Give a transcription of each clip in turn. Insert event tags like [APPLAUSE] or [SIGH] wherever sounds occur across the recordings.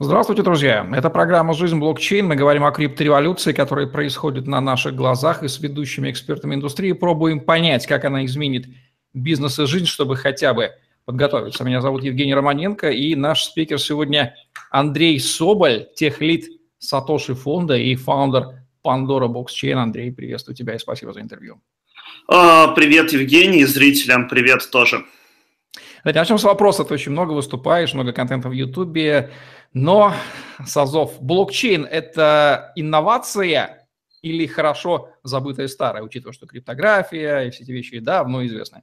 Здравствуйте, друзья! Это программа «Жизнь блокчейн». Мы говорим о криптореволюции, которая происходит на наших глазах, и с ведущими экспертами индустрии пробуем понять, как она изменит бизнес и жизнь, чтобы хотя бы подготовиться. Меня зовут Евгений Романенко, и наш спикер сегодня Андрей Соболь, техлит Сатоши фонда и фаундер Pandora Blockchain. Андрей, приветствую тебя и спасибо за интервью. А, привет, Евгений, зрителям привет тоже. Давайте начнем с вопроса. Ты очень много выступаешь, много контента в Ютубе, но Сазов, блокчейн – это инновация или хорошо забытая старая, учитывая, что криптография и все эти вещи давно известны?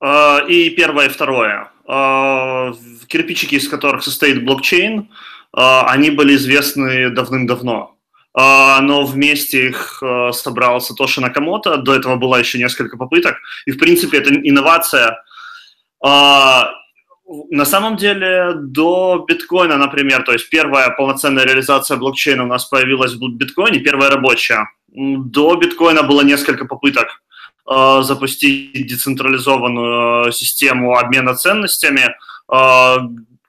А, и первое, и второе. А, кирпичики, из которых состоит блокчейн, они были известны давным-давно но вместе их собрал Сатоши Накамото, до этого было еще несколько попыток, и, в принципе, это инновация – а, на самом деле до биткоина, например, то есть первая полноценная реализация блокчейна у нас появилась в биткоине, первая рабочая. До биткоина было несколько попыток э, запустить децентрализованную систему обмена ценностями. Э,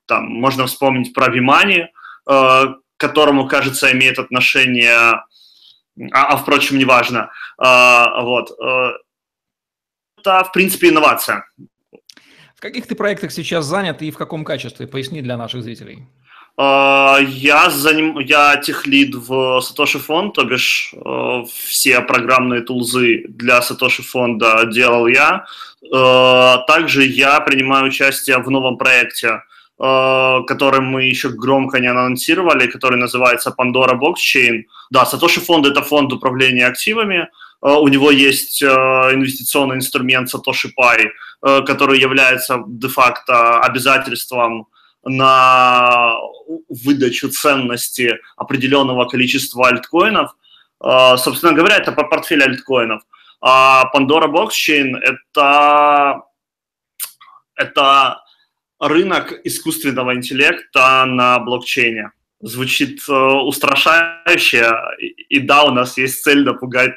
там можно вспомнить про Вимани, э, которому, кажется, имеет отношение, а, а впрочем, неважно. Э, вот. Это, в принципе, инновация каких ты проектах сейчас занят и в каком качестве? Поясни для наших зрителей. А, я, заним, я техлид в Satoshi фонд, то бишь э, все программные тулзы для Satoshi фонда делал я. Э, также я принимаю участие в новом проекте, э, который мы еще громко не анонсировали, который называется Pandora Blockchain. Да, Satoshi фонд – это фонд управления активами, у него есть инвестиционный инструмент Satoshi Pi, Э, который является де-факто обязательством на выдачу ценности определенного количества альткоинов. Э, собственно говоря, это портфель альткоинов. А Pandora Blockchain – это, это рынок искусственного интеллекта на блокчейне звучит э, устрашающе. И да, у нас есть цель напугать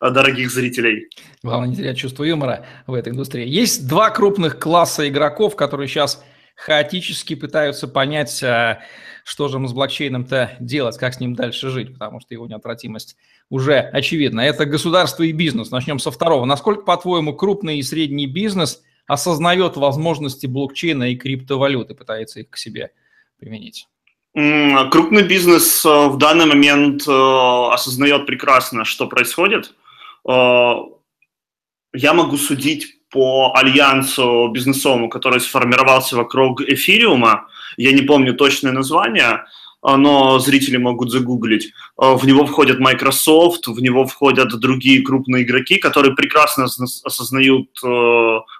э, дорогих зрителей. Главное не терять чувство юмора в этой индустрии. Есть два крупных класса игроков, которые сейчас хаотически пытаются понять, э, что же им с блокчейном-то делать, как с ним дальше жить, потому что его неотвратимость уже очевидна. Это государство и бизнес. Начнем со второго. Насколько, по-твоему, крупный и средний бизнес осознает возможности блокчейна и криптовалюты, пытается их к себе применить? Крупный бизнес э, в данный момент э, осознает прекрасно, что происходит. Э, я могу судить по альянсу бизнесовому, который сформировался вокруг эфириума. Я не помню точное название, но зрители могут загуглить. В него входят Microsoft, в него входят другие крупные игроки, которые прекрасно осознают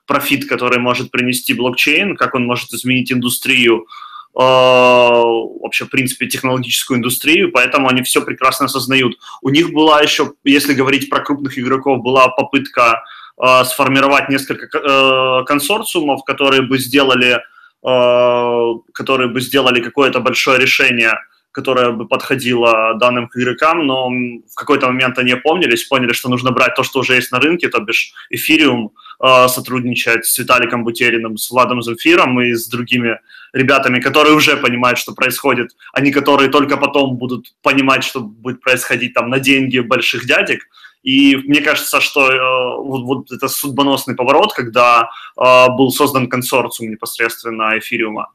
профит, который может принести блокчейн, как он может изменить индустрию вообще, в принципе, технологическую индустрию, поэтому они все прекрасно осознают. У них была еще, если говорить про крупных игроков, была попытка э, сформировать несколько э, консорциумов, которые бы сделали, э, которые бы сделали какое-то большое решение, которое бы подходило данным игрокам, но в какой-то момент они опомнились, поняли, что нужно брать то, что уже есть на рынке, то бишь эфириум, э, сотрудничать с Виталиком Бутериным, с Владом Замфиром и с другими ребятами, которые уже понимают, что происходит, а не которые только потом будут понимать, что будет происходить там на деньги больших дядек. И мне кажется, что э, вот, вот это судьбоносный поворот, когда э, был создан консорциум непосредственно эфириума.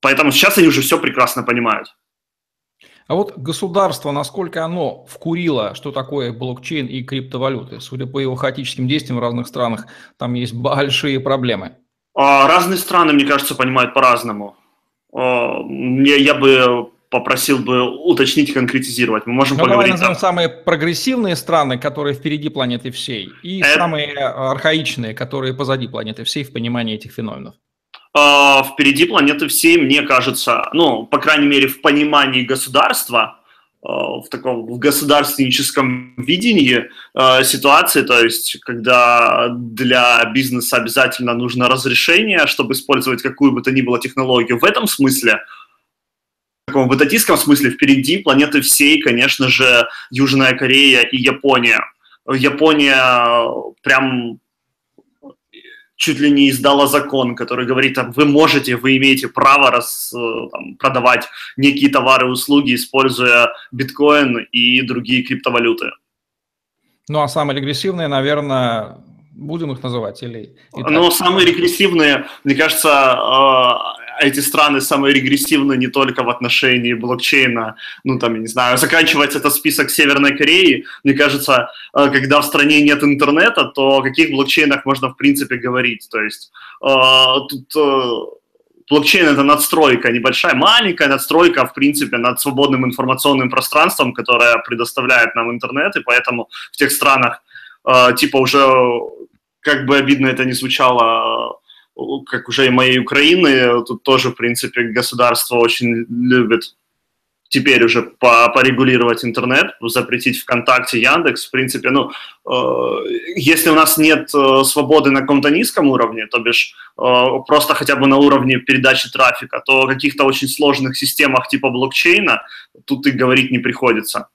Поэтому сейчас они уже все прекрасно понимают. А вот государство, насколько оно вкурило, что такое блокчейн и криптовалюты? Судя по его хаотическим действиям в разных странах, там есть большие проблемы. А, разные страны, мне кажется, понимают по-разному. А, мне, я бы попросил бы уточнить, конкретизировать. Мы можем ну, поговорить. Давай назовем самые прогрессивные страны, которые впереди планеты всей, и Это... самые архаичные, которые позади планеты всей в понимании этих феноменов. Uh, впереди планеты всей, мне кажется, ну, по крайней мере, в понимании государства, Э, в таком в государственническом видении э, ситуации, то есть когда для бизнеса обязательно нужно разрешение, чтобы использовать какую бы то ни было технологию. В этом смысле, в таком бытатистском смысле, впереди планеты всей, конечно же, Южная Корея и Япония. Япония прям чуть ли не издала закон, который говорит, там, вы можете, вы имеете право раз, э, там, продавать некие товары и услуги, используя биткоин и другие криптовалюты. Ну, а самые регрессивные, наверное, будем их называть или... Ну, самые регрессивные, мне кажется, э, эти страны самые регрессивные не только в отношении блокчейна, ну, там, я не знаю, заканчивается этот список Северной Кореи, мне кажется, э, когда в стране нет интернета, то о каких блокчейнах можно, в принципе, говорить, то есть э, тут блокчейн это надстройка, небольшая, маленькая надстройка, в принципе, над свободным информационным пространством, которое предоставляет нам интернет, и поэтому в тех странах, э, типа уже, как бы обидно это ни звучало, как уже и моей Украины, тут тоже, в принципе, государство очень любит теперь уже по, порегулировать интернет, запретить ВКонтакте, Яндекс, в принципе, ну, э, если у нас нет э, свободы на каком-то низком уровне, то бишь э, просто хотя бы на уровне передачи трафика, то о каких-то очень сложных системах типа блокчейна тут и говорить не приходится.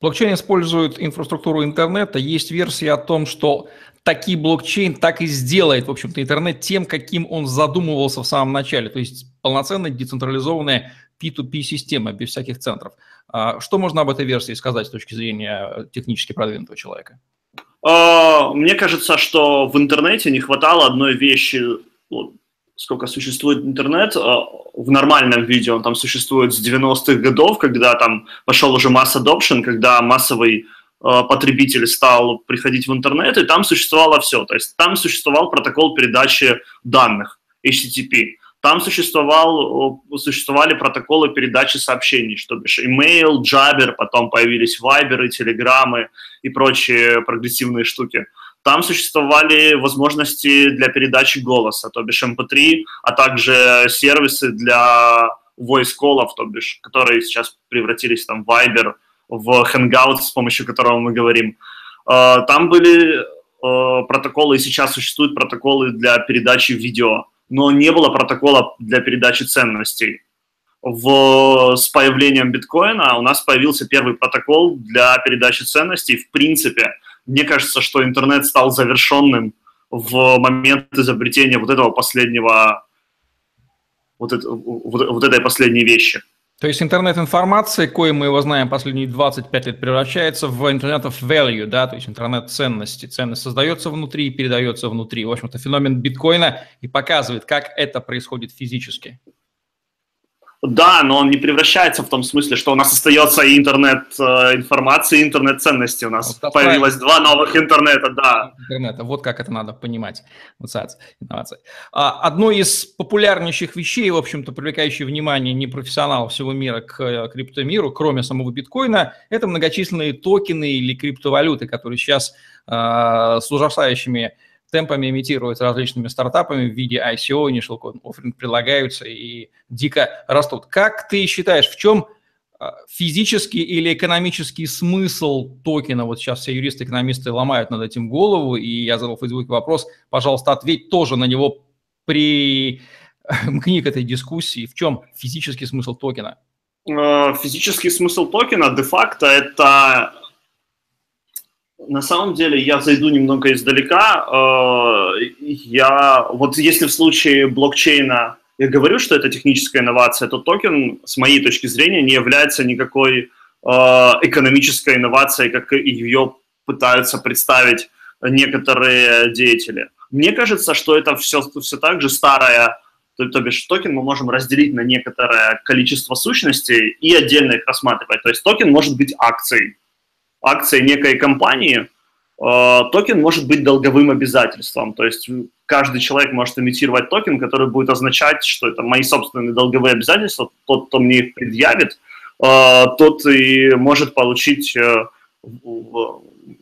Блокчейн использует инфраструктуру интернета. Есть версия о том, что таки блокчейн так и сделает, в общем-то, интернет тем, каким он задумывался в самом начале. То есть полноценная децентрализованная P2P-система без всяких центров. А что можно об этой версии сказать с точки зрения технически продвинутого человека? А, мне кажется, что в интернете не хватало одной вещи, сколько существует интернет, а, в нормальном виде он там существует с 90-х годов, когда там пошел уже масс adoption, когда массовый а, потребитель стал приходить в интернет, и там существовало все. То есть там существовал протокол передачи данных, HTTP. Там существовал, существовали протоколы передачи сообщений, что бишь email, Jabber, потом появились Viber, Телеграммы и прочие прогрессивные штуки. Там существовали возможности для передачи голоса, то бишь MP3, эм а также сервисы для voice call то бишь, которые сейчас превратились там в Viber, в Hangout, с помощью которого мы говорим. Э, там были э, протоколы, и сейчас существуют протоколы для передачи видео но не было протокола для передачи ценностей. В, с появлением биткоина у нас появился первый протокол для передачи ценностей. В принципе, мне кажется, что интернет стал завершенным в момент изобретения вот этого последнего, вот, это, вот, вот этой последней вещи. То есть интернет информации, коим мы его знаем последние 25 лет, превращается в интернет of value, да, то есть интернет ценности. Ценность создается внутри и передается внутри. В общем-то, феномен биткоина и показывает, как это происходит физически. Да, но он не превращается в том смысле, что у нас остается и интернет-информации, э, и интернет-ценности. У нас вот появилось два новых интернета, да. Интернета, вот как это надо понимать. Инновации. А, одно из популярнейших вещей, в общем-то, привлекающее внимание непрофессионалов всего мира к э, криптомиру, кроме самого биткоина, это многочисленные токены или криптовалюты, которые сейчас э, с ужасающими темпами имитируются различными стартапами в виде ICO, initial offering прилагаются и дико растут. Как ты считаешь, в чем а, физический или экономический смысл токена? Вот сейчас все юристы-экономисты ломают над этим голову, и я задал в Фейсбуке вопрос, пожалуйста, ответь тоже на него при [LAUGHS] мкни к этой дискуссии. В чем физический смысл токена? Э, физический смысл токена де-факто это на самом деле я зайду немного издалека. Э, я вот если в случае блокчейна я говорю, что это техническая инновация, то токен, с моей точки зрения, не является никакой э, экономической инновацией, как ее пытаются представить некоторые деятели. Мне кажется, что это все, все так же старая, то, то бишь токен мы можем разделить на некоторое количество сущностей и отдельно их рассматривать. То есть токен может быть акцией, акция некой компании, э, токен может быть долговым обязательством. То есть каждый человек может эмитировать токен, который будет означать, что это мои собственные долговые обязательства. Тот, кто мне их предъявит, э, тот и может получить, э,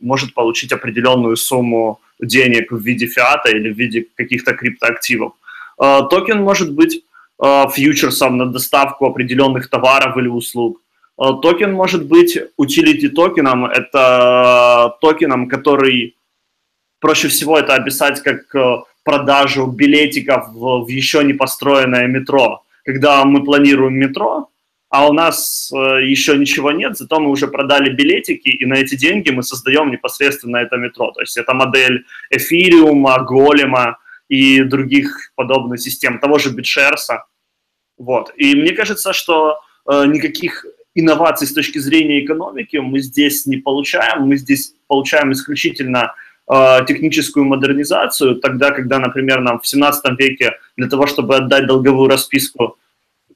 может получить определенную сумму денег в виде фиата или в виде каких-то криптоактивов. Токен может быть фьючерсом на доставку определенных товаров или услуг. Э, токен может быть utility токеном, это токеном, который проще всего это описать как э, продажу билетиков в, еще не построенное метро. Когда мы планируем метро, а у нас э, еще ничего нет, зато мы уже продали билетики, и на эти деньги мы создаем непосредственно это метро. То есть это модель эфириума, голема и других подобных систем, того же BitShares. Вот. И мне кажется, что никаких инноваций с точки зрения экономики мы здесь не получаем. Мы здесь получаем исключительно э, техническую модернизацию, тогда, когда, например, нам в 17 веке для того, чтобы отдать долговую расписку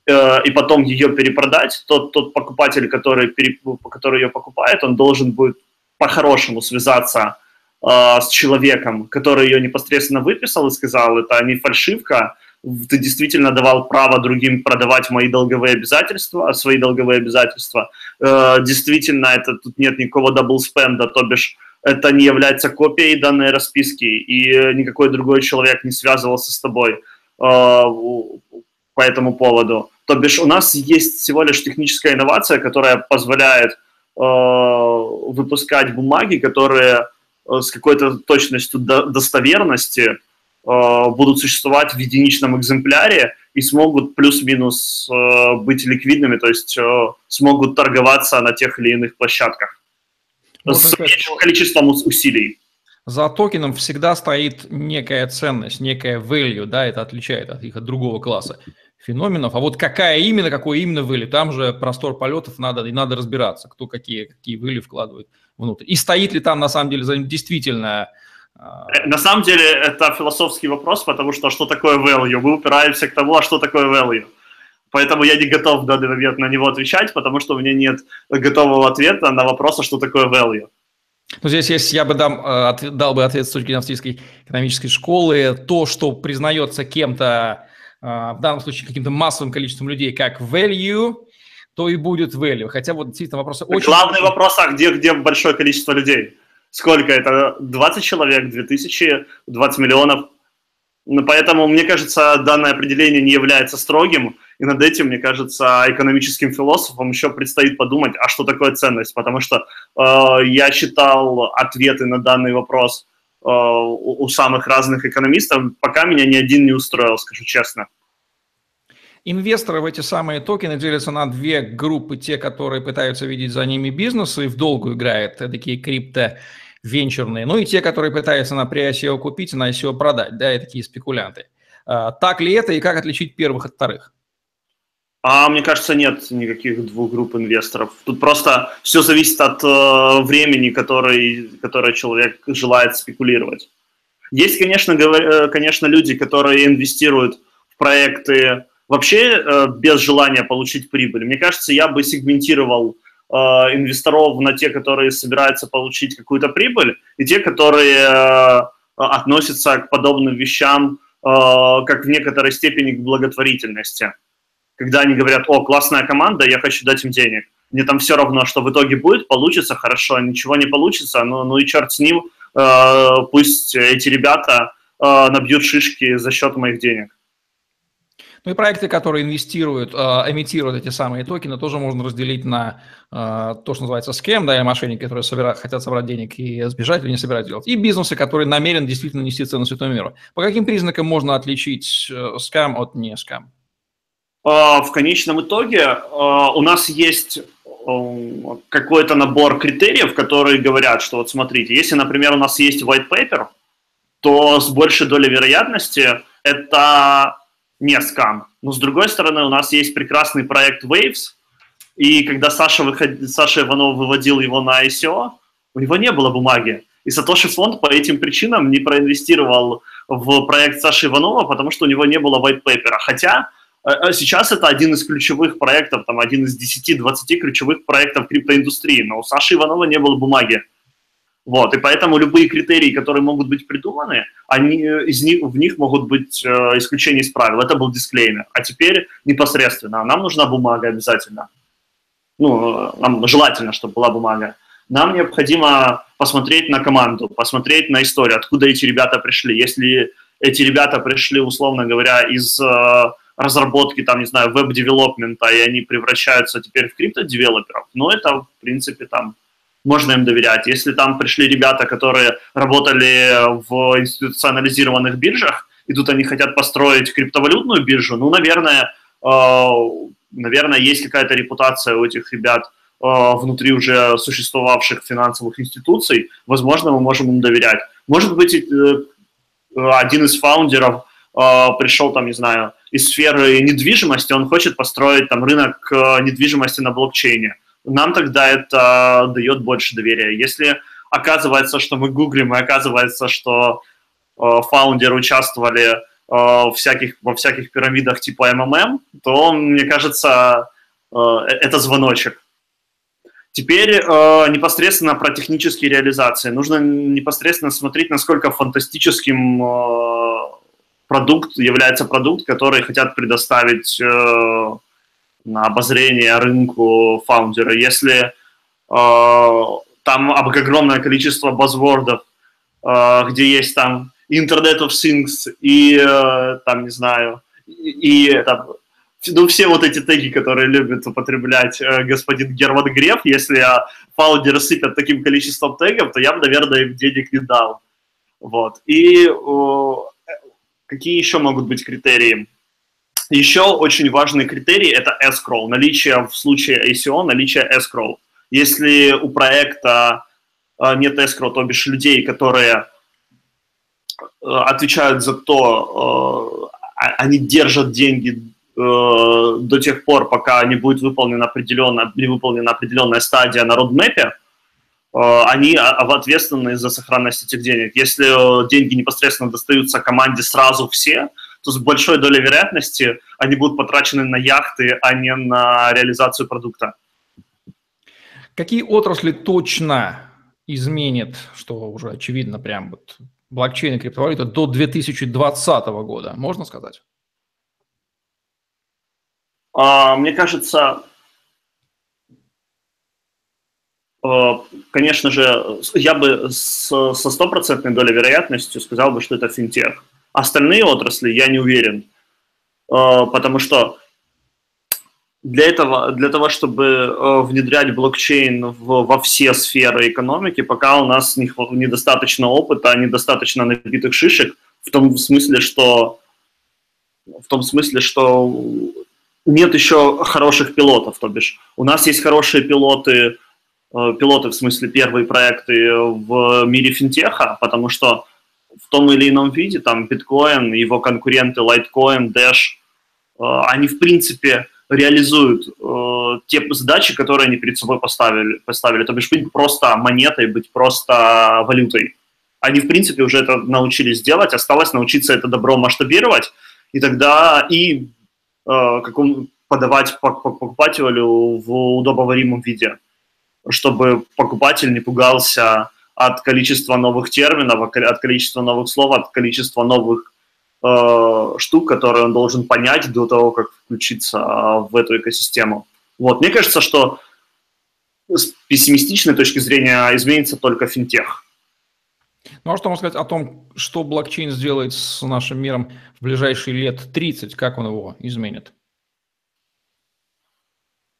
э, и потом ее перепродать, тот, тот покупатель, который, пере, который ее покупает, он должен будет по-хорошему связаться э, с человеком, который ее непосредственно выписал и сказал, это не фальшивка, ты действительно давал право другим продавать мои долговые обязательства, свои долговые обязательства. Э, действительно, это тут нет никакого double spend а, то бишь это не является копией данной расписки, и никакой другой человек не связывался с тобой э, по этому поводу. То бишь у нас есть всего лишь техническая инновация, которая позволяет э, выпускать бумаги, которые с какой-то точностью достоверности Э, будут существовать в единичном экземпляре и смогут плюс-минус э, быть ликвидными, то есть э, смогут торговаться на тех или иных площадках вот с меньшим количеством усилий. За токеном всегда стоит некая ценность, некая value, да, это отличает от их от другого класса феноменов. А вот какая именно, какой именно value, там же простор полетов надо, и надо разбираться, кто какие, какие value вкладывает внутрь. И стоит ли там на самом деле за ним действительно Э, на самом деле это философский вопрос, потому что что такое value? Мы упираемся к тому, а что такое value. Поэтому я не готов в данный момент на него отвечать, потому что у меня нет готового ответа на вопрос, а что такое value. Ну, здесь, если я бы дам, э, дал бы ответ с точки зрения австрийской экономической школы, то, что признается кем-то, э, в данном случае каким-то массовым количеством людей, как value, то и будет value. Хотя вот действительно вопросы очень... Главный вопрос, а где, где большое количество людей? Сколько это? 20 человек, 2000, 20 миллионов. Ну, поэтому, мне кажется, данное определение не является строгим, и над этим, мне кажется, экономическим философам еще предстоит подумать, а что такое ценность, потому что э, я читал ответы на данный вопрос э, у, у самых разных экономистов, пока меня ни один не устроил, скажу честно. Инвесторы в эти самые токены делятся на две группы. Те, которые пытаются видеть за ними бизнес и в долгу играют, такие крипто венчурные, ну и те, которые пытаются на при ICO купить и на ICO продать, да, и такие спекулянты. А, так ли это и как отличить первых от вторых? А мне кажется, нет никаких двух групп инвесторов. Тут просто все зависит от э, времени, который, которое человек желает спекулировать. Есть, конечно, говор, э, конечно, люди, которые инвестируют в проекты вообще э, без желания получить прибыль. Мне кажется, я бы сегментировал Э, инвесторов на те, которые собираются получить какую-то прибыль, и те, которые э, относятся к подобным вещам как в некоторой степени к благотворительности. Когда они говорят, о, классная команда, я хочу дать им денег. Мне там все равно, что в итоге будет, получится хорошо, ничего не получится, ну, ну и черт с ним, пусть эти ребята набьют шишки за счет моих денег. Ну и проекты, которые инвестируют, эмитируют эти самые токены, тоже можно разделить на э, то, что называется скем, да, или мошенники, которые собирают, хотят собрать денег и сбежать или не собирают делать, и бизнесы, которые намерены действительно нести цену святому миру. По каким признакам можно отличить э, скам от не скам? В конечном итоге у нас есть какой-то набор критериев, которые говорят, что вот смотрите, если, например, у нас есть white paper, то с большей долей вероятности это не скам. Но с другой стороны, у нас есть прекрасный проект Waves, и когда Саша, выход... Саша Иванов выводил его на ICO, у него не было бумаги. И Сатоши фонд по этим причинам не проинвестировал в проект Саши Иванова, потому что у него не было white paper. Хотя э, э, сейчас это один из ключевых проектов, там один из 10-20 ключевых проектов криптоиндустрии, но у Саши Иванова не было бумаги. Вот, и поэтому любые критерии, которые могут быть придуманы, они, из них, в них могут быть э, исключения из правил. Это был дисклеймер. А теперь непосредственно. Нам нужна бумага обязательно. Ну, нам желательно, чтобы была бумага. Нам необходимо посмотреть на команду, посмотреть на историю, откуда эти ребята пришли. Если эти ребята пришли, условно говоря, из э, разработки, там, не знаю, веб-девелопмента, и они превращаются теперь в крипто-девелоперов, ну, это, в принципе, там, можно им доверять. Если там пришли ребята, которые работали в институционализированных биржах, и тут они хотят построить криптовалютную биржу, ну, наверное, э, наверное, есть какая-то репутация у этих ребят э, внутри уже существовавших финансовых институций, возможно, мы можем им доверять. Может быть, э, один из фаундеров пришел там, не знаю, из сферы недвижимости, он хочет построить там рынок недвижимости на блокчейне. Нам тогда это дает больше доверия. Если оказывается, что мы гуглим, и оказывается, что фаундеры участвовали в всяких, во всяких пирамидах типа МММ, то, мне кажется, это звоночек. Теперь э, непосредственно про технические реализации. Нужно непосредственно смотреть, насколько фантастическим э, продукт является продукт, который хотят предоставить э, обозрение рынку фаундера. Если э, там огромное количество базвордов, э, где есть там Internet of Things и э, там, не знаю, и, там, ну, все вот эти теги, которые любит употреблять э, господин Герман Греф, если фаундеры сыпят таким количеством тегов, то я бы, наверное, им денег не дал. Вот. И о, какие еще могут быть критерии? Еще очень важный критерий – это escrow, наличие в случае ICO, наличие escrow. Если у проекта э, нет escrow, то бишь людей, которые э, отвечают за то, э, а, они держат деньги до тех пор, пока не будет выполнена определенная, не выполнена определенная стадия на родмепе, они ответственны за сохранность этих денег. Если деньги непосредственно достаются команде сразу все, то с большой долей вероятности они будут потрачены на яхты, а не на реализацию продукта. Какие отрасли точно изменит, что уже очевидно, прям вот блокчейн и криптовалюта до 2020 года, можно сказать? А, мне кажется, э, конечно же, я бы со стопроцентной долей вероятностью сказал бы, что это финтех. Остальные отрасли я не уверен, э, потому что для этого, для того, чтобы э, внедрять блокчейн в, во все сферы экономики, пока у нас не, недостаточно опыта, недостаточно набитых шишек, в том смысле, что в том смысле, что нет еще хороших пилотов, то бишь. У нас есть хорошие пилоты, э, пилоты в смысле первые проекты в мире финтеха, потому что в том или ином виде там биткоин, его конкуренты Litecoin, Dash, э, они в принципе реализуют э, те задачи, которые они перед собой поставили, поставили. То бишь быть просто монетой, быть просто валютой. Они, в принципе, уже это научились делать, осталось научиться это добро масштабировать, и тогда и Э, как он подавать покупателю в удобоваримом виде, чтобы покупатель не пугался от количества новых терминов, от количества новых слов, от количества новых э, штук, которые он должен понять до того, как включиться в эту экосистему. Вот. Мне кажется, что с пессимистичной точки зрения изменится только финтех. Ну а что можно сказать о том, что блокчейн сделает с нашим миром в ближайшие лет 30, как он его изменит?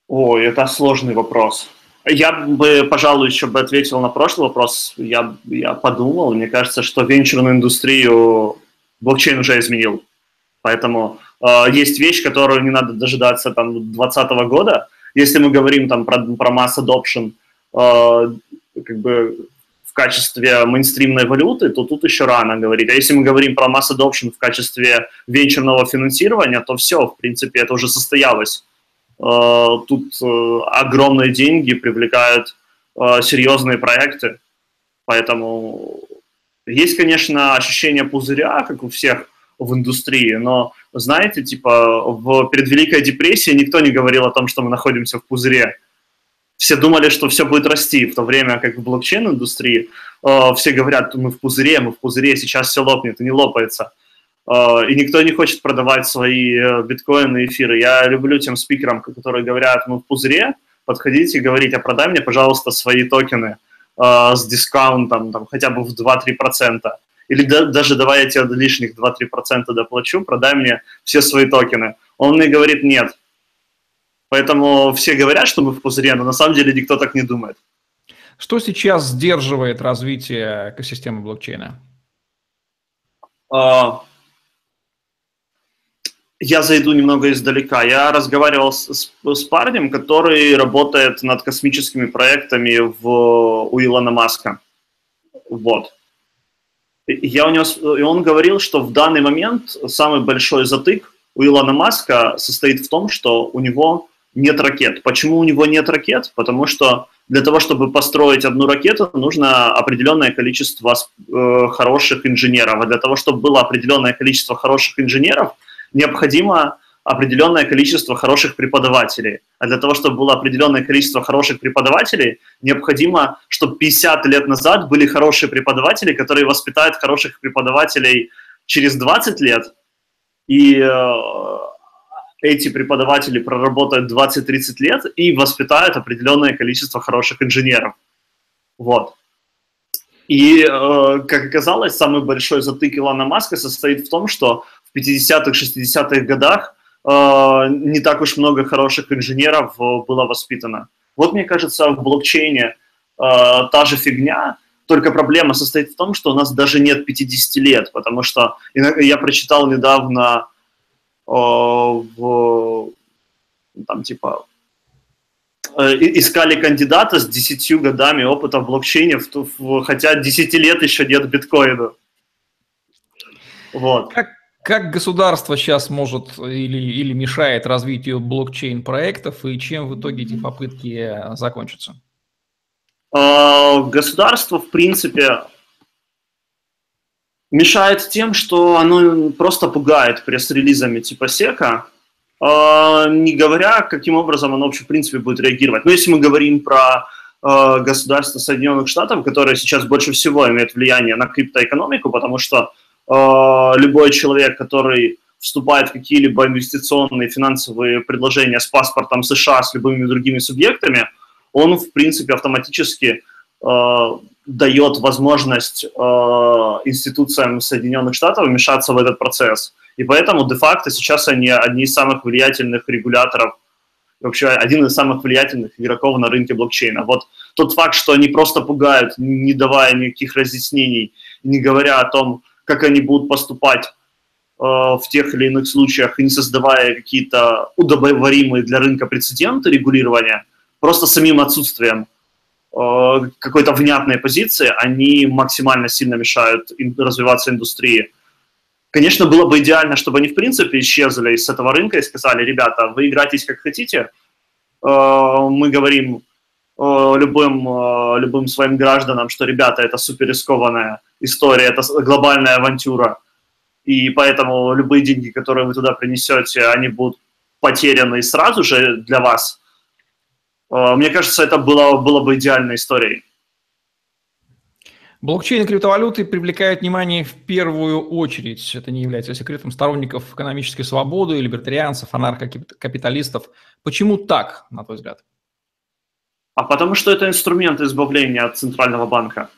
Ой, это сложный вопрос. Я бы, пожалуй, еще бы ответил на прошлый вопрос. Я, я подумал, мне кажется, что венчурную индустрию блокчейн уже изменил. Поэтому э, есть вещь, которую не надо дожидаться там 2020 года. Если мы говорим там про, про mass adoption, э, как бы в качестве мейнстримной валюты, то тут еще рано говорить. А если мы говорим про mass adoption в качестве венчурного финансирования, то все, в принципе, это уже состоялось. Э, тут э, огромные деньги привлекают э, серьезные проекты, поэтому есть, конечно, ощущение пузыря, как у всех в индустрии, но, знаете, типа, в, перед Великой депрессией никто не говорил о том, что мы находимся в пузыре. Все думали, что все будет расти, в то время как в блокчейн-индустрии э, все говорят, мы в пузыре, мы в пузыре, сейчас все лопнет, и не лопается. Э, и никто не хочет продавать свои э, биткоины и эфиры. Я люблю тем спикерам, которые говорят, мы в пузыре, подходите и говорите, а продай мне, пожалуйста, свои токены э, с дискаунтом там, хотя бы в 2-3%. Или да, даже давай я тебе лишних 2-3% доплачу, продай мне все свои токены. Он мне говорит, нет, Поэтому все говорят, что мы в пузыре, но на самом деле никто так не думает. Что сейчас сдерживает развитие экосистемы блокчейна? А, я зайду немного издалека. Я разговаривал с, с парнем, который работает над космическими проектами в, у Илона Маска. Вот. Я у него, и он говорил, что в данный момент самый большой затык у Илона Маска состоит в том, что у него нет ракет. Почему у него нет ракет? Потому что для того, чтобы построить одну ракету, нужно определенное количество э, хороших инженеров. А для того, чтобы было определенное количество хороших инженеров, необходимо определенное количество хороших преподавателей. А для того, чтобы было определенное количество хороших преподавателей, необходимо, чтобы 50 лет назад были хорошие преподаватели, которые воспитают хороших преподавателей через 20 лет. И э, эти преподаватели проработают 20-30 лет и воспитают определенное количество хороших инженеров. Вот. И, э, как оказалось, самый большой затык Илона Маска состоит в том, что в 50-х, 60-х годах э, не так уж много хороших инженеров э, было воспитано. Вот, мне кажется, в блокчейне та же фигня, только проблема состоит в том, что у нас даже нет 50 лет, потому что я прочитал недавно в, там, типа, э, искали кандидата с 10 годами опыта в блокчейне, хотя 10 лет еще нет биткоина. Вот. Как, как государство сейчас может или, или мешает развитию блокчейн-проектов, и чем в итоге эти попытки закончатся? А, государство, в принципе, мешает тем, что оно просто пугает пресс-релизами типа сека, не говоря, каким образом оно вообще в принципе будет реагировать. Но если мы говорим про а, государство Соединенных Штатов, которое сейчас больше всего имеет влияние на криптоэкономику, потому что любой человек, который вступает в какие-либо инвестиционные финансовые предложения с паспортом США, с любыми другими субъектами, он, в принципе, автоматически дает возможность э, институциям Соединенных Штатов вмешаться в этот процесс. И поэтому де-факто сейчас они одни из самых влиятельных регуляторов, вообще один из самых влиятельных игроков на рынке блокчейна. Вот тот факт, что они просто пугают, не давая никаких разъяснений, не говоря о том, как они будут поступать э, в тех или иных случаях, и не создавая какие-то удобоваримые для рынка прецеденты регулирования, просто самим отсутствием Э, какой-то внятной позиции, они максимально сильно мешают развиваться индустрии. Конечно, было бы идеально, чтобы они в принципе исчезли с этого рынка и сказали, ребята, вы играйтесь как хотите, э, мы говорим любым, любым своим гражданам, что, ребята, это супер рискованная история, это глобальная авантюра, и поэтому любые деньги, которые вы туда принесете, они будут потеряны сразу же для вас – Э, мне кажется, это было, было бы идеальной историей. Блокчейн и криптовалюты привлекают внимание в первую очередь. Это не является секретом сторонников экономической свободы, либертарианцев, анархокапиталистов. Почему так, на твой взгляд? А потому что это инструмент избавления от центрального банка.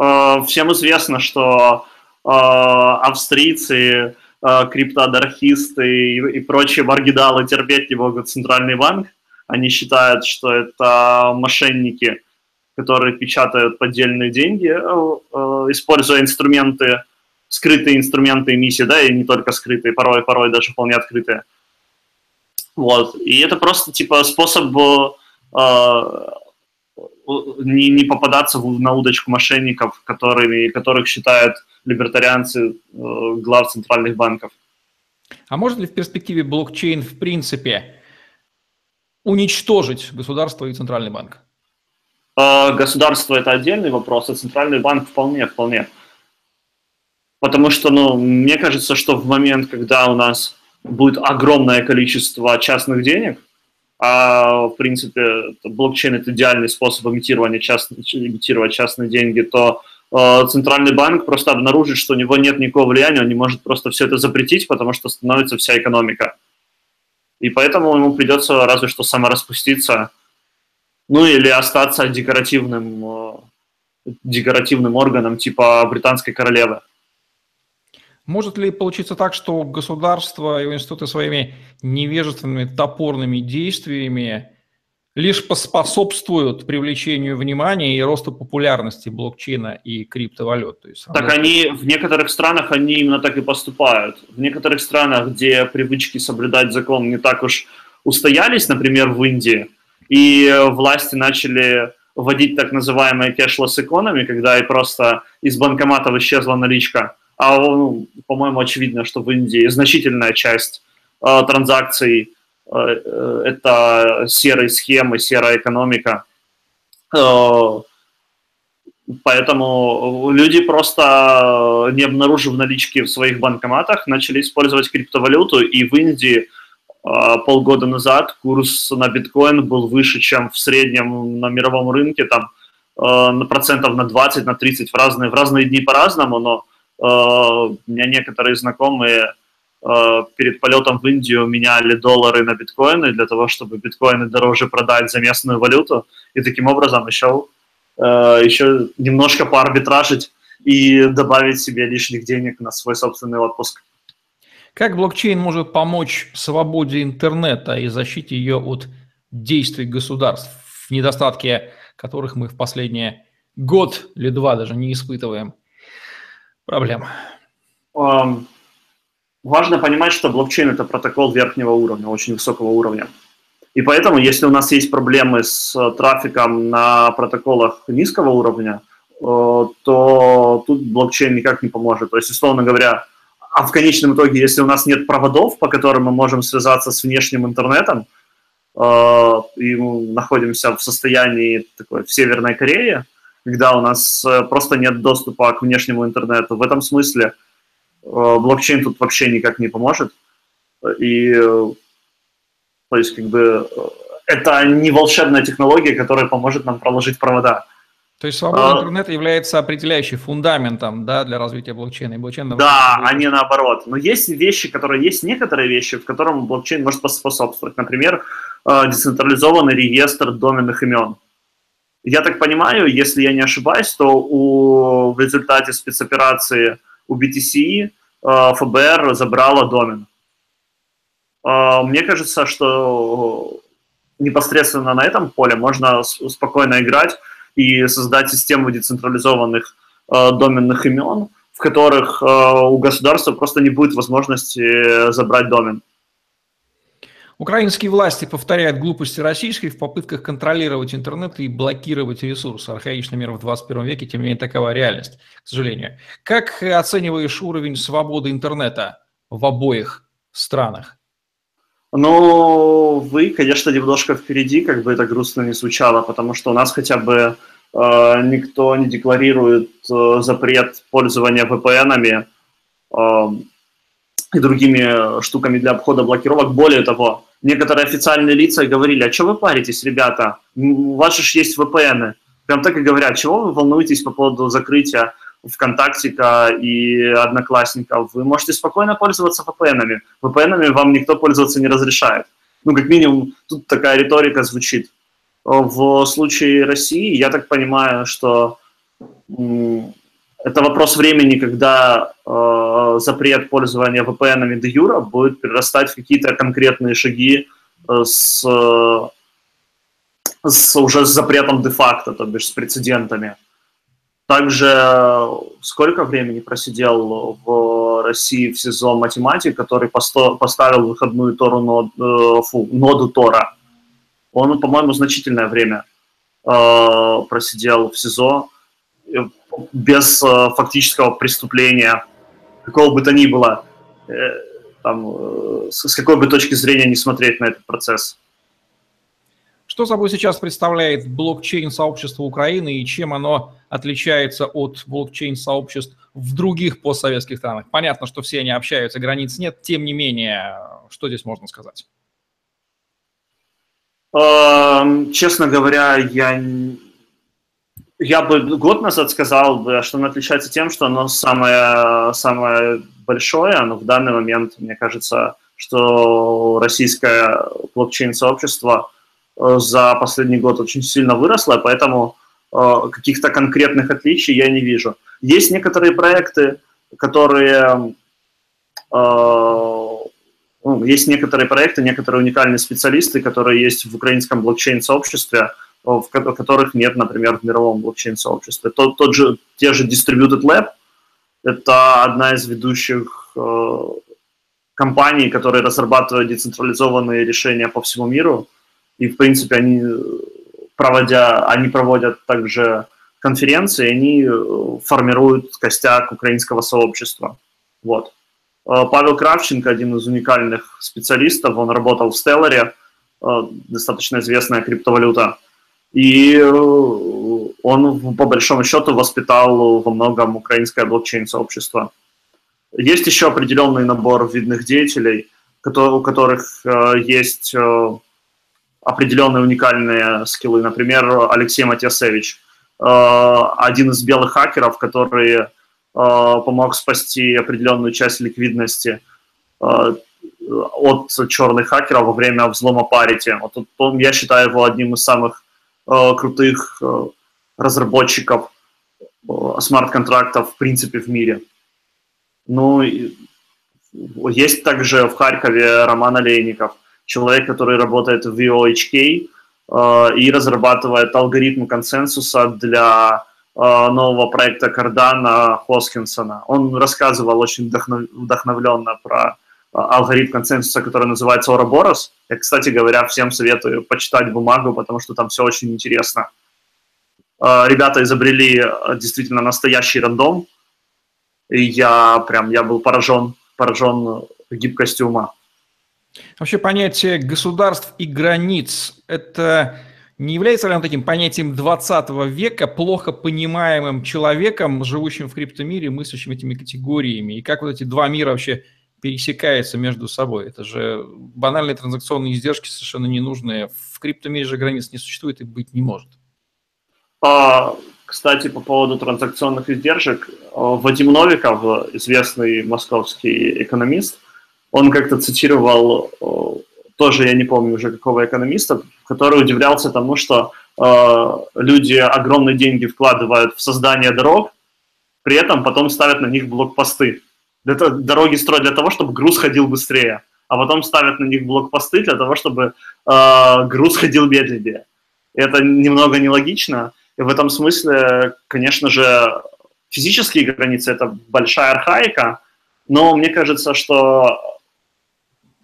Э, всем известно, что э, австрийцы, криптоанархисты и прочие маргиналы терпеть не могут центральный банк. Они считают, что это мошенники, которые печатают поддельные деньги, э, э, используя инструменты, скрытые инструменты эмиссии, да, и не только скрытые, порой, порой даже вполне открытые. Вот. И это просто типа способ э, не, не попадаться в, на удочку мошенников, которыми, которых считают либертарианцы э, глав центральных банков. А может ли в перспективе блокчейн в принципе уничтожить государство и центральный банк? А, государство это отдельный вопрос, а центральный банк вполне, вполне. Потому что, ну, мне кажется, что в момент, когда у нас будет огромное количество частных денег, а в принципе блокчейн это идеальный способ имитирования частных, имитировать частные деньги, то э, центральный банк просто обнаружит, что у него нет никакого влияния, он не может просто все это запретить, потому что становится вся экономика и поэтому ему придется разве что самораспуститься, ну или остаться декоративным, э, декоративным органом типа британской королевы. Может ли получиться так, что государство и институты своими невежественными топорными действиями лишь поспособствуют привлечению внимания и росту популярности блокчейна и криптовалют. То есть, так они в некоторых странах они именно так и поступают. В некоторых странах, где привычки соблюдать закон не так уж устоялись, например, в Индии, и власти начали вводить так называемые cashless экономи, когда и просто из банкоматов исчезла наличка. А, по-моему, очевидно, что в Индии значительная часть э, транзакций э, э это серые схемы, серая экономика. Э, Поэтому люди просто, не обнаружив налички в своих банкоматах, начали использовать криптовалюту, и в Индии а, полгода назад курс на биткоин был выше, чем в среднем на мировом рынке, там на процентов на 20, на 30 в разные, в разные дни по-разному, но у меня некоторые знакомые перед полетом в Индию меняли доллары на биткоины для того, чтобы биткоины дороже продать за местную валюту, и таким образом еще Э, еще немножко поарбитражить и добавить себе лишних денег на свой собственный отпуск. Как блокчейн может помочь свободе интернета и защите ее от действий государств, недостатки которых мы в последние год или два даже не испытываем проблем? Важно понимать, что блокчейн – это протокол верхнего уровня, очень высокого уровня. И поэтому, если у нас есть проблемы с э, трафиком на протоколах низкого уровня, э, то тут блокчейн никак не поможет. То есть, условно говоря, а в конечном итоге, если у нас нет проводов, по которым мы можем связаться с внешним интернетом, э, и мы находимся в состоянии такой в Северной Корее, когда у нас просто нет доступа к внешнему интернету, в этом смысле блокчейн тут вообще никак не поможет. И то есть, как бы, это не волшебная технология, которая поможет нам проложить провода. То есть свобода а, интернета является определяющим фундаментом да, для развития блокчейна. И блокчейн да, а не наоборот. Но есть вещи, которые есть некоторые вещи, в котором блокчейн может поспособствовать. Например, э, децентрализованный реестр доменных имен. Я так понимаю, если я не ошибаюсь, то у, в результате спецоперации у BTC э, ФБР забрала домен. А, мне кажется, что непосредственно на этом поле можно спокойно играть и создать систему децентрализованных а, доменных имен, в которых у государства просто не будет возможности забрать домен. Украинские власти повторяют глупости российской в попытках контролировать интернет и блокировать ресурсы. Архаичный мир в 21 веке, тем не менее, такова реальность, к сожалению. Как оцениваешь уровень свободы интернета в обоих странах? Ну, вы, конечно, немножко впереди, как бы это грустно не звучало, потому что у нас хотя бы э, никто не декларирует э, запрет пользования VPN-ами э, и другими штуками для обхода блокировок. Более того, некоторые официальные лица говорили, а что вы паритесь, ребята, у вас же есть VPN. Прям так и говорят, чего вы волнуетесь по поводу закрытия ВКонтактика и Одноклассников, вы можете спокойно пользоваться VPN-ами. VPN-ами вам никто пользоваться не разрешает. Ну, как минимум, тут такая риторика звучит. В случае России, я так понимаю, что это вопрос времени, когда э, запрет пользования VPN-ами де юра будет перерастать в какие-то конкретные шаги э, с, с уже с запретом де-факто, то бишь с прецедентами. Также сколько времени просидел в России в СИЗО математик, который поставил выходную Тору нод, э, фу, ноду Тора. Он, по-моему, значительное время э, просидел в СИЗО э, без э, фактического преступления, какого бы то ни было, э, там, э, с, какой бы точки зрения не смотреть на этот процесс. Что собой сейчас представляет блокчейн-сообщество Украины и чем оно отличается от блокчейн-сообществ в других постсоветских странах? Понятно, что все они общаются, границ нет. Тем не менее, что здесь можно сказать? Эм, честно говоря, я, я бы год назад сказал, бы, что оно отличается тем, что оно самое, самое большое, но в данный момент, мне кажется, что российское блокчейн-сообщество – Э, за последний год очень сильно выросла, поэтому э, каких-то конкретных отличий я не вижу. Есть некоторые проекты, которые э, ну, есть некоторые проекты, некоторые уникальные специалисты, которые есть в украинском блокчейн-сообществе, в которых нет, например, в мировом блокчейн-сообществе. Тот, тот же, те же Distributed Lab – это одна из ведущих э, компаний, которые разрабатывают децентрализованные решения по всему миру – и, в принципе, они проводя, они проводят также конференции, они э, формируют костяк украинского сообщества. Вот. Э, Павел Кравченко, один из уникальных специалистов, он работал в Stellar, достаточно известная криптовалюта, и он по большому счету воспитал во многом украинское блокчейн-сообщество. Есть еще определенный набор видных деятелей, у которых есть определенные уникальные скиллы. Например, Алексей Матьясевич, э, один из белых хакеров, который э, помог спасти определенную часть ликвидности э, от черных хакеров во время взлома парити. Вот он, я считаю его одним из самых крутых разработчиков смарт-контрактов в принципе в мире. Ну, есть также в Харькове Роман Олейников – человек, который работает в VOHK э, и разрабатывает алгоритм консенсуса для э, нового проекта Кардана Хоскинсона. Он рассказывал очень вдохнов... вдохновленно про э, алгоритм консенсуса, который называется Ouroboros. Я, кстати говоря, всем советую почитать бумагу, потому что там все очень интересно. Э, ребята изобрели э, действительно настоящий рандом, и я прям, я был поражен, поражен гибкостью ума. Вообще понятие государств и границ – это не является ли оно таким понятием 20 века, плохо понимаемым человеком, живущим в криптомире, мыслящим этими категориями? И как вот эти два мира вообще пересекаются между собой? Это же банальные транзакционные издержки, совершенно ненужные. В криптомире же границ не существует и быть не может. А, кстати, по поводу транзакционных издержек, Вадим Новиков, известный московский экономист – он как-то цитировал, тоже я не помню уже какого экономиста, который удивлялся тому, что э, люди огромные деньги вкладывают в создание дорог, при этом потом ставят на них блокпосты. Это дороги строят для того, чтобы груз ходил быстрее, а потом ставят на них блокпосты для того, чтобы э, груз ходил медленнее. Это немного нелогично. И в этом смысле, конечно же, физические границы – это большая архаика, но мне кажется, что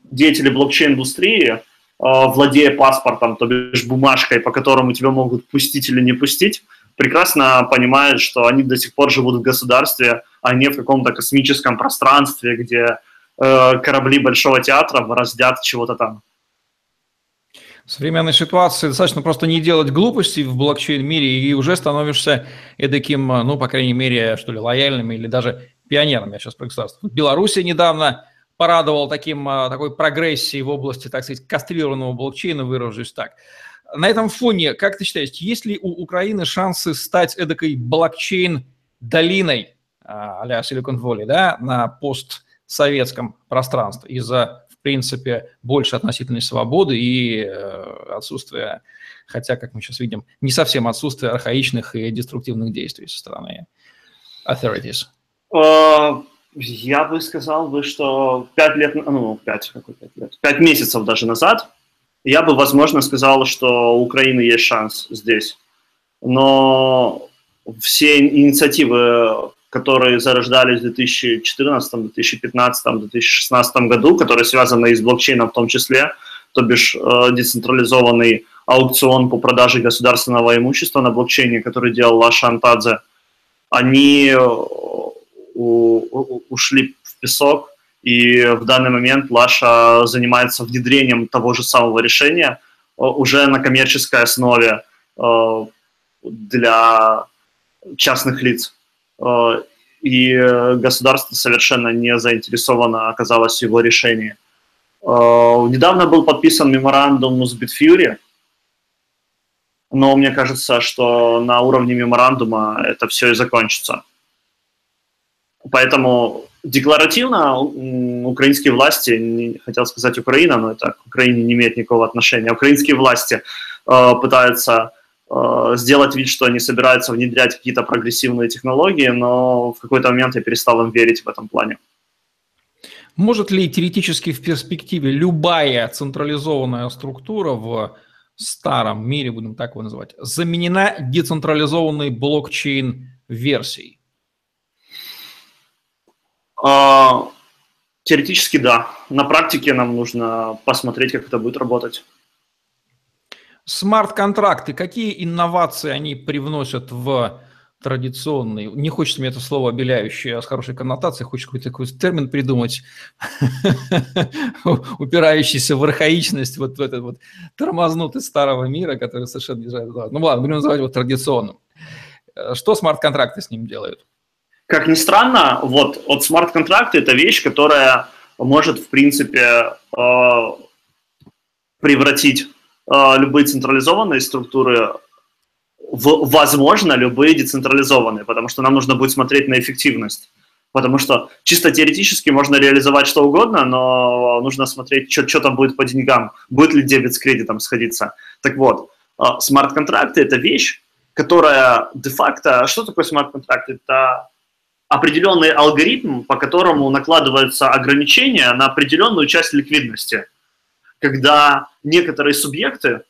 деятели блокчейн-индустрии, э, владея паспортом, то бишь бумажкой, по которому тебя могут пустить или не пустить, прекрасно понимают, что они до сих пор живут в государстве, а не в каком-то космическом пространстве, где э, корабли Большого театра раздят чего-то там. В современной ситуации достаточно просто не делать глупостей в блокчейн-мире, и уже становишься эдаким, ну, по крайней мере, что ли, лояльным или даже пионером, я сейчас про государство. В Беларуси недавно порадовал таким, а, такой прогрессией в области, так сказать, кастрированного блокчейна, выражусь так. На этом фоне, как ты считаешь, есть ли у Украины шансы стать эдакой блокчейн-долиной а-ля Silicon Valley, да, на постсоветском пространстве из-за, в принципе, больше относительной свободы и э, отсутствия, хотя, как мы сейчас видим, не совсем отсутствия архаичных и деструктивных действий со стороны authorities? А, я бы сказал бы, что пять лет, ну, пять, какой пять лет, пять месяцев даже назад, я бы, возможно, сказал, что у Украины есть шанс здесь. Но все инициативы, которые зарождались в 2014, 2015, 2016 году, которые связаны и с блокчейном в том числе, то бишь э, децентрализованный аукцион по продаже государственного имущества на блокчейне, который делал Лаша Антадзе, они ушли в песок, и в данный момент Лаша занимается внедрением того же самого решения э, уже на коммерческой основе э, для частных лиц. Э, и государство совершенно не заинтересовано оказалось в его решении. Недавно был подписан меморандум с Bitfury, но мне кажется, что на уровне меморандума это все и закончится. Поэтому декларативно украинские власти, хотел сказать Украина, но это к Украине не имеет никакого отношения, украинские власти э, пытаются э, сделать вид, что они собираются внедрять какие-то прогрессивные технологии, но в какой-то момент я перестал им верить в этом плане. Может ли теоретически в перспективе любая централизованная структура в старом мире, будем так его называть, заменена децентрализованной блокчейн-версией? А, теоретически да. На практике нам нужно посмотреть, как это будет работать. Смарт-контракты, какие инновации они привносят в традиционный, не хочется мне это слово обеляющее, а с хорошей коннотацией, хочется какой-то такой термин придумать, [LAUGHS] упирающийся в архаичность, вот в этот вот тормознутый старого мира, который совершенно не. Ну ладно, будем называть его традиционным. Что смарт-контракты с ним делают? Как ни странно, вот, вот смарт-контракты – это вещь, которая может, в принципе, э, превратить любые централизованные структуры возможно, любые децентрализованные, потому что нам нужно будет смотреть на эффективность. Потому что чисто теоретически можно реализовать что угодно, но нужно смотреть, что, что там будет по деньгам, будет ли дебет с кредитом сходиться. Так вот, а, смарт-контракты – это вещь, которая де-факто… Что такое смарт-контракт? Это определенный алгоритм, по которому накладываются ограничения на определенную часть ликвидности. Когда некоторые субъекты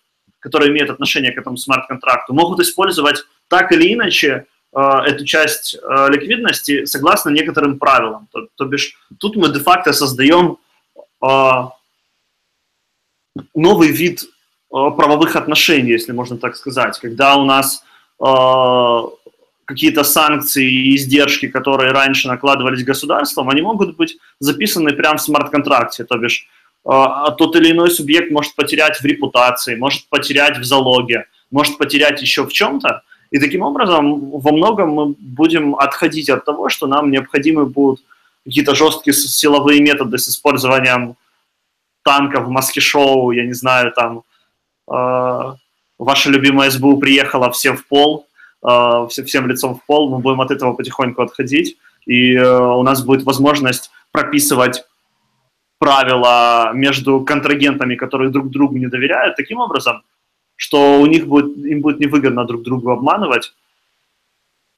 которые имеют отношение к этому смарт-контракту, могут использовать так или иначе э, эту часть э, ликвидности согласно некоторым правилам. То, то бишь, тут мы де-факто создаем э, новый вид э, правовых отношений, если можно так сказать, когда у нас э, какие-то санкции и издержки, которые раньше накладывались государством, они могут быть записаны прямо в смарт-контракте, то бишь тот или иной субъект может потерять в репутации, может потерять в залоге, может потерять еще в чем-то. И таким образом во многом мы будем отходить от того, что нам необходимы будут какие-то жесткие силовые методы с использованием танков, маски-шоу, я не знаю, там э, ваша любимая СБУ приехала все в пол, э, все, всем лицом в пол, мы будем от этого потихоньку отходить, и э, у нас будет возможность прописывать правила между контрагентами, которые друг другу не доверяют, таким образом, что у них будет, им будет невыгодно друг другу обманывать.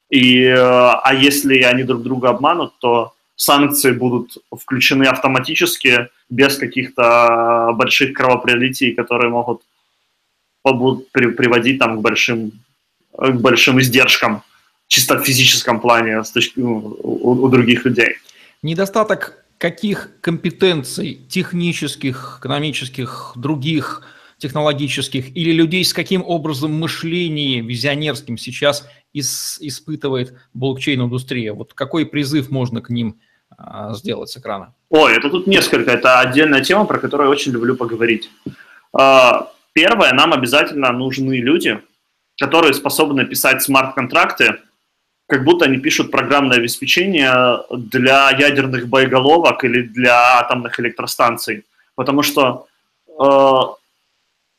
И, э, а если они друг друга обманут, то санкции будут включены автоматически, без каких-то больших кровопролитий, которые могут будут приводить там, к, большим, к большим издержкам чисто в физическом плане с точки, ну, у, у других людей. Недостаток каких компетенций технических, экономических, других, технологических или людей с каким образом мышления визионерским сейчас ис- испытывает блокчейн-индустрия? Вот какой призыв можно к ним а, сделать с экрана? Ой, это тут несколько. Это отдельная тема, про которую я очень люблю поговорить. А, первое, нам обязательно нужны люди, которые способны писать смарт-контракты как будто они пишут программное обеспечение для ядерных боеголовок или для атомных электростанций. Потому что э,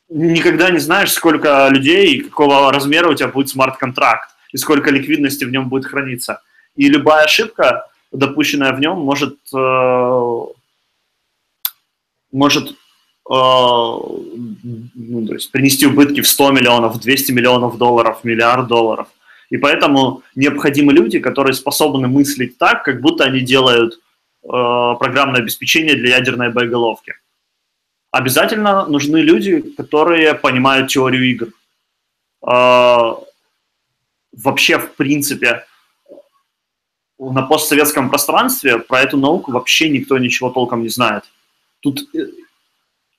никогда не знаешь, сколько людей и какого размера у тебя будет смарт-контракт, и сколько ликвидности в нем будет храниться. И любая ошибка, допущенная в нем, может, э, может э, ну, то есть принести убытки в 100 миллионов, 200 миллионов долларов, миллиард долларов. И поэтому необходимы люди, которые способны мыслить так, как будто они делают э, программное обеспечение для ядерной боеголовки. Обязательно нужны люди, которые понимают теорию игр. Э, вообще, в принципе, на постсоветском пространстве про эту науку вообще никто ничего толком не знает. Тут э,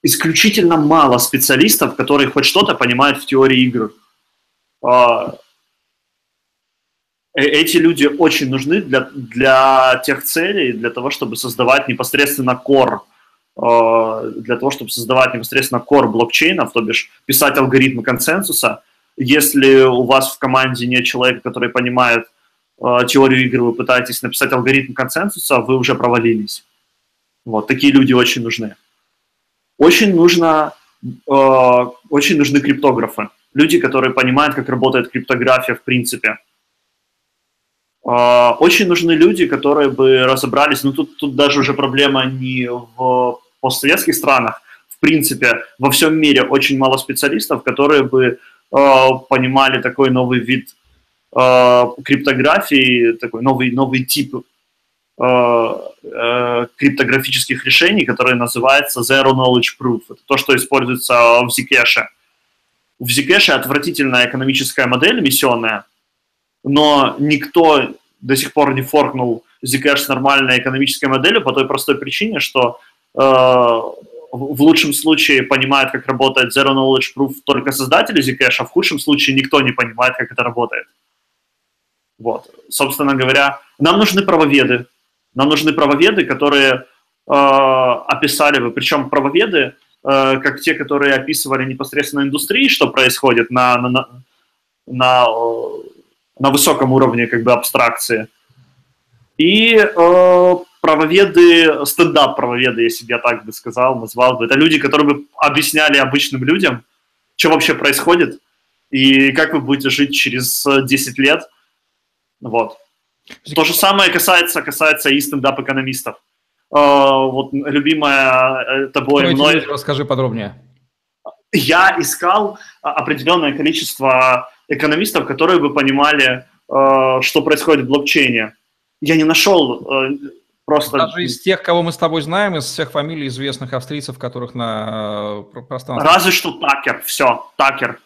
исключительно мало специалистов, которые хоть что-то понимают в теории игр. Э, эти люди очень нужны для, для тех целей, для того, чтобы создавать непосредственно кор, э, для того, чтобы создавать непосредственно кор блокчейнов, то бишь писать алгоритмы консенсуса. Если у вас в команде нет человека, который понимает э, теорию игры, вы пытаетесь написать алгоритм консенсуса, вы уже провалились. Вот, такие люди очень нужны. Очень нужно, очень нужны криптографы. Люди, которые понимают, как работает криптография в принципе – очень нужны люди, которые бы разобрались, ну тут, тут даже уже проблема не в постсоветских странах, в принципе, во всем мире очень мало специалистов, которые бы э, понимали такой новый вид э, криптографии, такой новый, новый тип э, э, криптографических решений, который называется Zero Knowledge Proof. Это то, что используется в Zcash. В Zcash отвратительная экономическая модель миссионная, но никто до сих пор не форкнул Zcash с нормальной экономической моделью по той простой причине, что э, в лучшем случае понимает, как работает Zero Knowledge Proof только создатели Zcash, а в худшем случае никто не понимает, как это работает. Вот. Собственно говоря, нам нужны правоведы. Нам нужны правоведы, которые э, описали бы, причем правоведы, э, как те, которые описывали непосредственно индустрии, что происходит на, на, на, на, на высоком уровне как бы абстракции. И э, правоведы, стендап-правоведы, если бы я так бы сказал, назвал бы, это люди, которые бы объясняли обычным людям, что вообще происходит, и как вы будете жить через 10 лет – вот. То же самое касается, касается и стендап-экономистов. Uh, вот любимая тобой мной... Расскажи подробнее. Я искал определенное количество экономистов, которые бы понимали, uh, что происходит в блокчейне. Я не нашел uh, просто... Даже из тех, кого мы с тобой знаем, из всех фамилий известных австрийцев, которых на пространстве... Разве что Такер, все, Такер.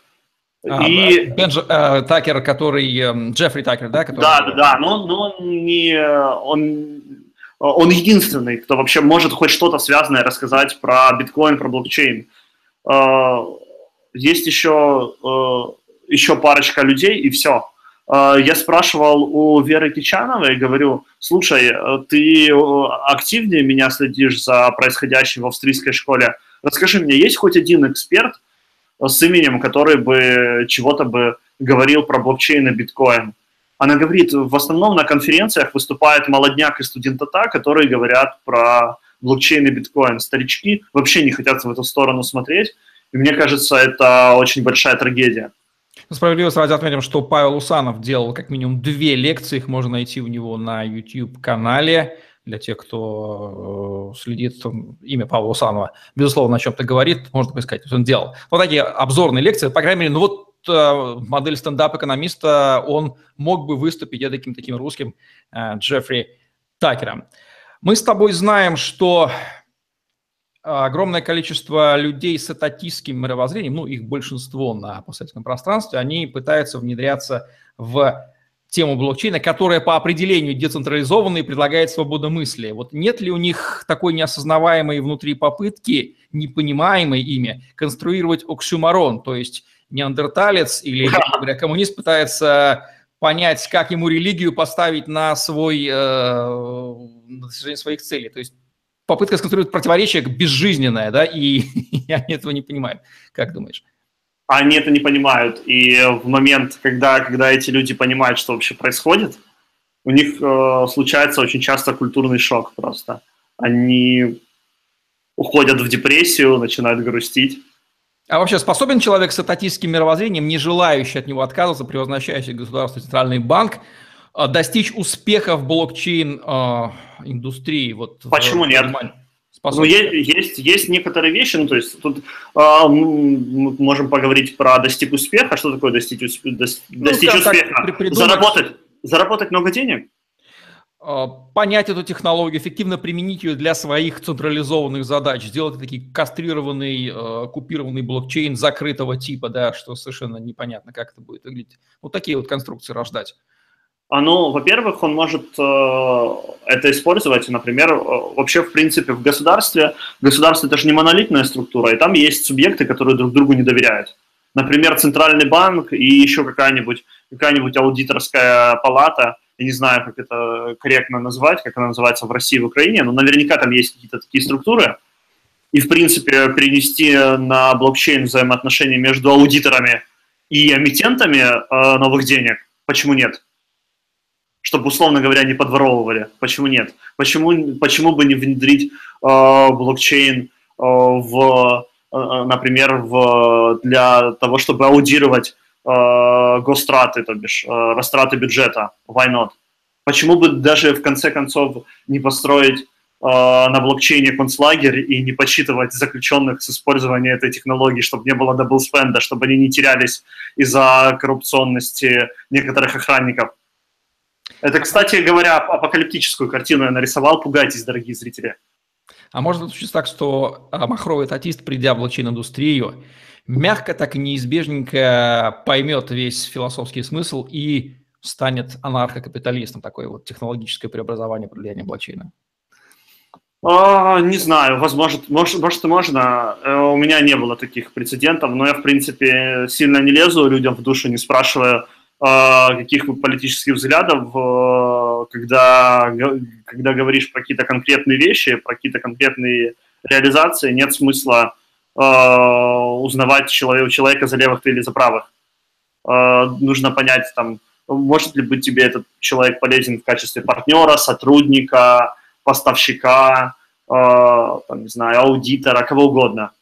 А, и... Бенджи, э, Такер, который... Э, Джеффри Такер, да? Который... Да, да, да, но, но он не... Он, он единственный, кто вообще может хоть что-то связанное рассказать про биткоин, про блокчейн. Э, есть еще, э, еще парочка людей, и все. Э, я спрашивал у Веры Кичановой, говорю, слушай, ты активнее меня следишь за происходящим в австрийской школе. Расскажи мне, есть хоть один эксперт, с именем, который бы чего-то бы говорил про блокчейн и биткоин. Она говорит, в основном на конференциях выступает молодняк и студентата, которые говорят про блокчейн и биткоин. Старички вообще не хотят в эту сторону смотреть, и мне кажется, это очень большая трагедия. Ну, справедливости ради отметим, что Павел Усанов делал как минимум две лекции, их можно найти у него на YouTube-канале для тех, кто э, следит, имя Павла Усанова, безусловно, о чем-то говорит, можно поискать, то есть он делал. Вот такие обзорные лекции, по крайней мере, ну вот э, модель стендап-экономиста, он мог бы выступить я таким таким русским э, Джеффри Такером. Мы с тобой знаем, что огромное количество людей с ататистским мировоззрением, ну, их большинство на постсоветском пространстве, они пытаются внедряться в тему блокчейна, которая по определению децентрализованная и предлагает свободомыслие. Вот нет ли у них такой неосознаваемой внутри попытки, непонимаемой ими, конструировать оксюмарон, то есть неандерталец или, [LAUGHS] говоря, коммунист пытается понять, как ему религию поставить на свой, э, на достижение своих целей. То есть попытка сконструировать противоречие безжизненное, да, и, и [LAUGHS] они этого не понимают. Как думаешь? они это не понимают. И в момент, когда, когда эти люди понимают, что вообще происходит, у них э, случается очень часто культурный шок просто. Они уходят в депрессию, начинают грустить. А вообще способен человек с ататистским мировоззрением, не желающий от него отказываться, превозносящий государство центральный банк, достичь успеха в блокчейн-индустрии? Э, вот Почему нет? Германии? Ну, есть, есть некоторые вещи, ну, то есть тут э, мы можем поговорить про достиг успеха. Что такое достичь, успеха? ну, достичь успеха? Придумать... Заработать, заработать много денег? А, понять эту технологию, эффективно применить ее для своих централизованных задач, сделать такие кастрированный, э, купированный блокчейн закрытого типа, да, что совершенно непонятно, как это будет выглядеть. Вот такие вот конструкции рождать. Ну, во-первых, он может э, это использовать, например, э, вообще, в принципе, в государстве. Государство – это же не монолитная структура, и там есть субъекты, которые друг другу не доверяют. Например, Центральный банк и еще какая-нибудь какая аудиторская палата, я не знаю, как это корректно назвать, как она называется в России в Украине, но наверняка там есть какие-то такие структуры. И, в принципе, перенести на блокчейн взаимоотношения между аудиторами и эмитентами э, новых денег, почему нет? Чтобы, условно говоря, не подворовывали. Почему нет? Почему, почему бы не внедрить э, блокчейн э, в, э, например, в, для того, чтобы аудировать э, гостраты, то бишь э, растраты бюджета? Why not? Почему бы даже в конце концов не построить э, на блокчейне концлагерь и не подсчитывать заключенных с использованием этой технологии, чтобы не было double spend а, чтобы они не терялись из-за коррупционности некоторых охранников? Это, кстати говоря, апокалиптическую картину я нарисовал. Пугайтесь, дорогие зрители. А может случиться так, что а, махровый татист, придя в блокчейн-индустрию, мягко так и неизбежненько поймет весь философский смысл и станет анархокапиталистом, такое вот технологическое преобразование влиянием блокчейна? А, не знаю, возможно, может, может и можно. Э, у меня не было таких прецедентов, но я, в принципе, сильно не лезу людям в душу, не спрашивая, а, каких вы политических взглядов, э, когда, когда говоришь про какие-то конкретные вещи, про какие-то конкретные реализации, нет смысла а, узнавать человека, человека за левых ты или за правых. Нужно понять, там, может ли быть тебе этот человек полезен в качестве партнера, сотрудника, поставщика, э, там, не знаю, аудитора, кого угодно.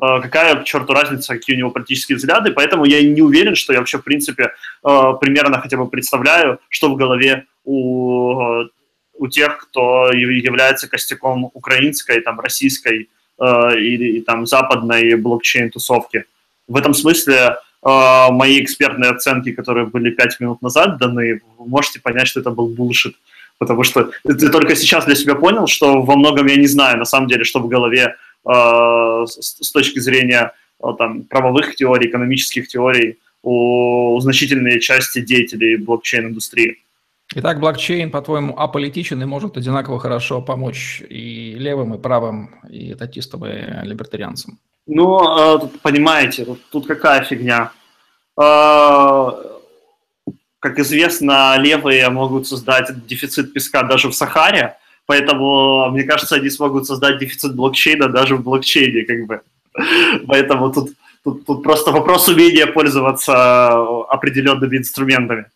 Э, какая, к черту, разница, какие у него политические взгляды, поэтому я не уверен, что я вообще, в принципе, э, примерно хотя бы представляю, что в голове у, э, у тех, кто является костяком украинской, там, российской или там западной блокчейн-тусовки. В этом смысле мои экспертные оценки, которые были пять минут назад даны, вы можете понять, что это был булшит потому что ты только сейчас для себя понял, что во многом я не знаю, на самом деле, что в голове с, с точки зрения э, там, правовых теорий, экономических теорий у, значительной части деятелей блокчейн-индустрии. Итак, блокчейн, по-твоему, аполитичен и может одинаково хорошо помочь и левым, и правым, и татистам, и либертарианцам? Ну, э, понимаете, тут, какая фигня. Э, как известно, левые могут создать дефицит песка даже в Сахаре, поэтому, мне кажется, они смогут создать дефицит блокчейна даже в блокчейне, как бы. Поэтому тут, тут, тут просто вопрос умения пользоваться определенными инструментами.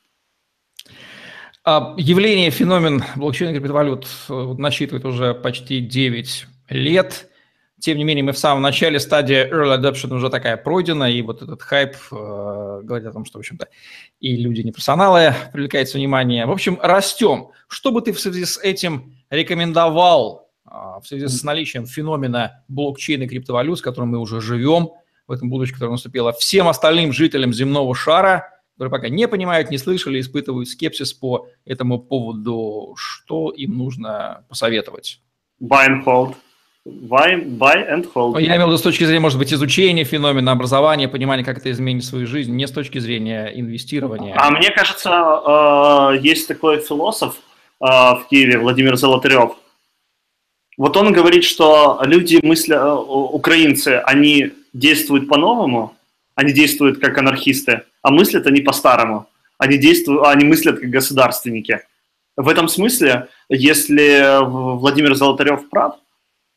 А, явление, феномен блокчейна криптовалют э, насчитывает уже почти 9 лет. Тем не менее, мы в самом начале, стадия early adoption уже такая пройдена, и вот этот хайп э, говорит о том, что, в общем-то, и люди непрофессионалы привлекается внимание. В общем, растем. Что бы ты в связи с этим рекомендовал э, в связи с наличием феномена блокчейна и криптовалют, с которым мы уже живем, в этом будущем, которое наступило, всем остальным жителям земного шара, которые пока не понимают, не слышали, испытывают скепсис по этому поводу, что им нужно посоветовать? Buy and hold. Buy, buy and hold. Я имел в виду с точки зрения, может быть, изучения феномена, образования, понимания, как это изменит свою жизнь, не с точки зрения инвестирования. А мне кажется, э, есть такой философ в Киеве, Владимир Золотарев. Вот он говорит, что люди, мысля, э, украинцы, они действуют по-новому, они действуют как анархисты, а мыслят они по-старому. Они, действуют, они мыслят как государственники. В этом смысле, если Владимир Золотарев прав,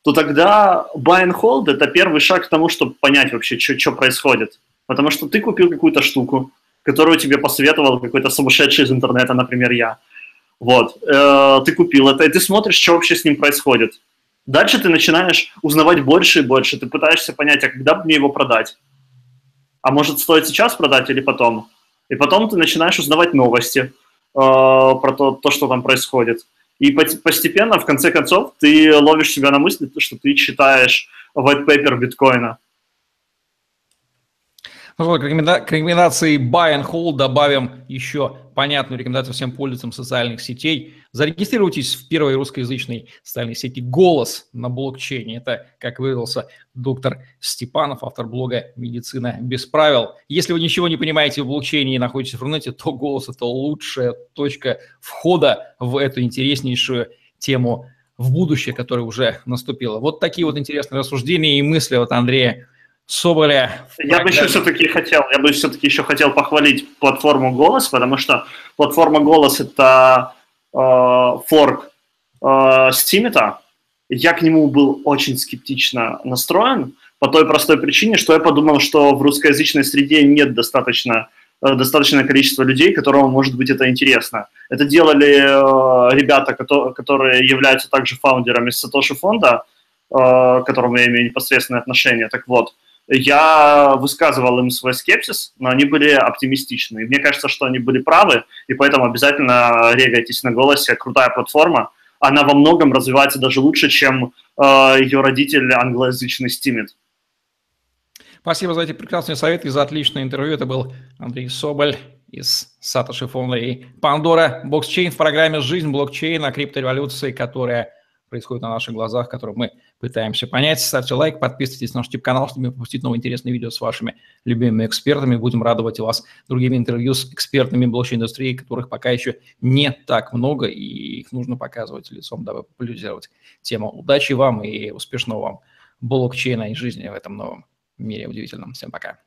то тогда buy and hold – это первый шаг к тому, чтобы понять вообще, что происходит. Потому что ты купил какую-то штуку, которую тебе посоветовал какой-то сумасшедший из интернета, например, я. Вот. Э, ты купил это, и ты смотришь, что вообще с ним происходит. Дальше ты начинаешь узнавать больше и больше. Ты пытаешься понять, а когда мне его продать? А может, стоит сейчас продать или потом? И потом ты начинаешь узнавать новости э, про то, то, что там происходит. И постепенно, в конце концов, ты ловишь себя на мысли, что ты читаешь white paper биткоина. Ну, вот, к рекомендации buy and hold добавим еще понятную рекомендацию всем пользователям социальных сетей. Зарегистрируйтесь в первой русскоязычной социальной сети «Голос» на блокчейне. Это, как выразился доктор Степанов, автор блога «Медицина без правил». Если вы ничего не понимаете в блокчейне и находитесь в интернете, то «Голос» – это лучшая точка входа в эту интереснейшую тему в будущее, которое уже наступило. Вот такие вот интересные рассуждения и мысли от Андрея Соболя. Я бы еще все-таки хотел, я бы все-таки еще хотел похвалить платформу Голос, потому что платформа Голос это э, форк э, Стимита. Я к нему был очень скептично настроен по той простой причине, что я подумал, что в русскоязычной среде нет достаточно э, достаточное количество людей, которым может быть это интересно. Это делали э, ребята, которые, которые являются также фаундерами Сатоши фонда, э, к которому я имею непосредственное отношение. Так вот, я высказывал им свой скепсис, но они были оптимистичны. Мне кажется, что они были правы, и поэтому обязательно регайтесь на голосе. Крутая платформа. Она во многом развивается даже лучше, чем э, ее родитель англоязычный Steemit. Спасибо за эти прекрасные советы и за отличное интервью. Это был Андрей Соболь из Сатоши Фонда Пандора Блокчейн в программе «Жизнь блокчейна. Криптореволюции», которая происходит на наших глазах, которые мы пытаемся понять. Ставьте лайк, подписывайтесь на наш YouTube-канал, чтобы не пропустить новые интересные видео с вашими любимыми экспертами. Будем радовать вас другими интервью с экспертами блокчейн-индустрии, которых пока еще не так много, и их нужно показывать лицом, дабы популяризировать тему. Удачи вам и успешного вам блокчейна и жизни в этом новом мире удивительном. Всем пока.